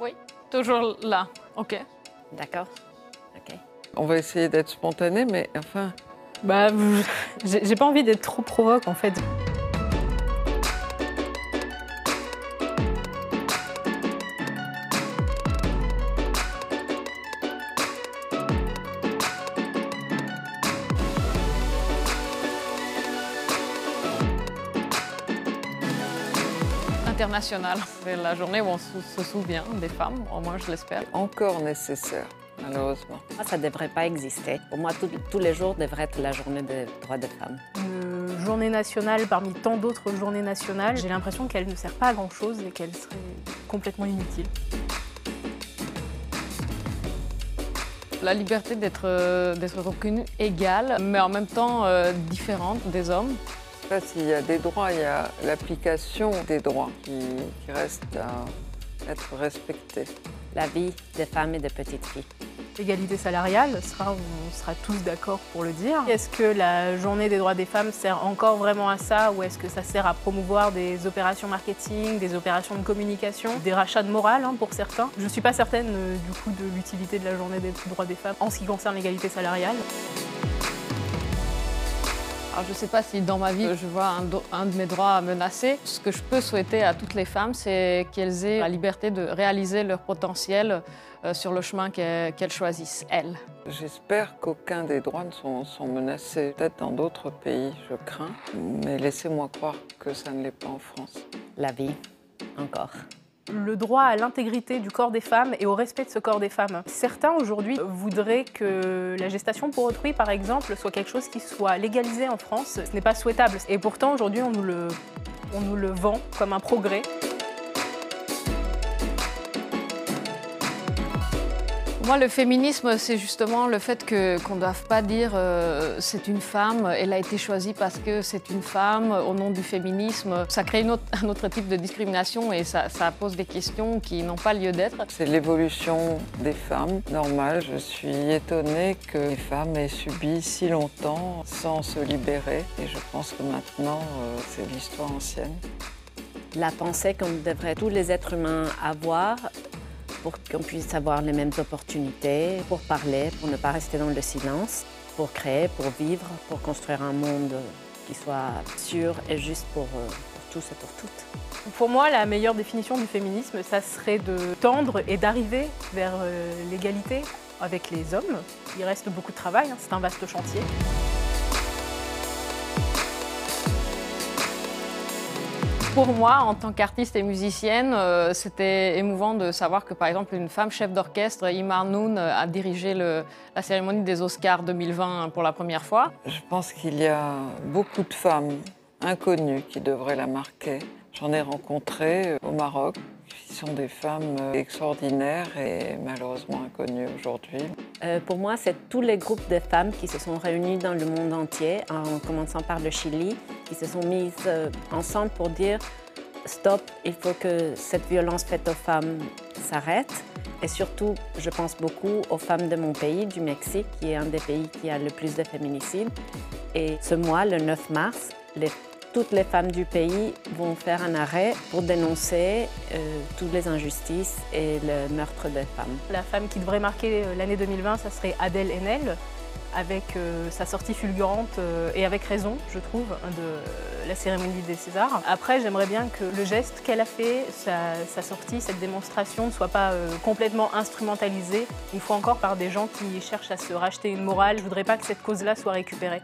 Oui, toujours là. OK. D'accord Ok. On va essayer d'être spontané, mais enfin, Bah, j'ai j'ai pas envie d'être trop provoque en fait. International. C'est la journée où on se souvient des femmes, au moins je l'espère. encore nécessaire, malheureusement. Ça ne devrait pas exister. Pour moi, tout- tous les jours devraient être la journée des droits des femmes. Une journée nationale parmi tant d'autres journées nationales, j'ai l'impression qu'elle ne sert pas à grand chose et qu'elle serait complètement inutile. La liberté d'être euh, d'être reconnue égale, mais en même temps euh, différente des hommes. S'il y a des droits, il y a l'application des droits qui, qui reste à être respectée. La vie des femmes et des petites filles. L'égalité salariale sera, on sera tous d'accord pour le dire. Est-ce que la journée des droits des femmes sert encore vraiment à ça ou est-ce que ça sert à promouvoir des opérations marketing, des opérations de communication, des rachats de morale hein, pour certains? Je ne suis pas certaine euh, du coup de l'utilité de la journée des droits des femmes en ce qui concerne l'égalité salariale. Alors, je ne sais pas si dans ma vie, je vois un, do- un de mes droits menacé. Ce que je peux souhaiter à toutes les femmes, c'est qu'elles aient la liberté de réaliser leur potentiel euh, sur le chemin qu'elles choisissent, elles. J'espère qu'aucun des droits ne sont, sont menacés. Peut-être dans d'autres pays, je crains. Mais laissez-moi croire que ça ne l'est pas en France. La vie, encore. Le droit à l'intégrité du corps des femmes et au respect de ce corps des femmes. Certains aujourd'hui voudraient que la gestation pour autrui, par exemple, soit quelque chose qui soit légalisé en France. Ce n'est pas souhaitable. Et pourtant, aujourd'hui, on, nous le- vend comme un progrès. Pour moi, le féminisme, c'est justement le fait que- qu'on ne doive pas dire euh, c'est une femme, elle a été choisie parce que c'est une femme au nom du féminisme. Ça crée une autre- un autre type de discrimination et ça, ça pose des questions qui n'ont pas lieu d'être. C'est l'évolution des femmes, normal. Je suis étonnée que les femmes aient subi si longtemps sans se libérer. Et je pense que maintenant, euh, c'est l'histoire ancienne. La pensée qu'on devrait tous les êtres humains avoir pour qu'on puisse avoir les mêmes opportunités, pour parler, pour ne pas rester dans le silence, pour créer, pour vivre, pour construire un monde qui soit sûr et juste pour, euh, tous et pour toutes. Pour moi, la meilleure définition du féminisme, ça serait de tendre et d'arriver vers euh, l'égalité avec les hommes. Il reste beaucoup de travail, hein, c'est un vaste chantier. Pour moi, en tant qu'artiste et musicienne, euh, c'était émouvant de savoir que, par exemple, une femme chef d'orchestre, Imar Noon, euh, a dirigé la cérémonie des Oscars 2020 pour la première fois. Je pense qu'il y a beaucoup de femmes inconnues qui devraient la marquer. J'en ai rencontré euh, au Maroc, qui sont des femmes euh, extraordinaires et malheureusement inconnues aujourd'hui. Euh, pour moi, c'est tous les groupes de femmes qui se sont réunis dans le monde entier, en commençant par le Chili, qui se sont mises euh, ensemble pour dire stop, il faut que cette violence faite aux femmes s'arrête. Et surtout, je pense beaucoup aux femmes de mon pays, du Mexique, qui est un des pays qui a le plus de féminicides. Et ce mois, le 9 mars, les- toutes les femmes du pays vont faire un arrêt pour dénoncer euh, toutes les injustices et le meurtre des femmes. La femme qui devrait marquer euh, l'année 2020, ça serait Adèle Haenel, avec euh, sa sortie fulgurante et avec raison, je trouve, de la cérémonie des Césars. Après, j'aimerais bien que le geste qu'elle a fait, sa, sortie, cette démonstration, ne soit pas complètement instrumentalisée, une fois encore par des gens qui cherchent à se racheter une morale. Je voudrais pas que cette cause-là soit récupérée.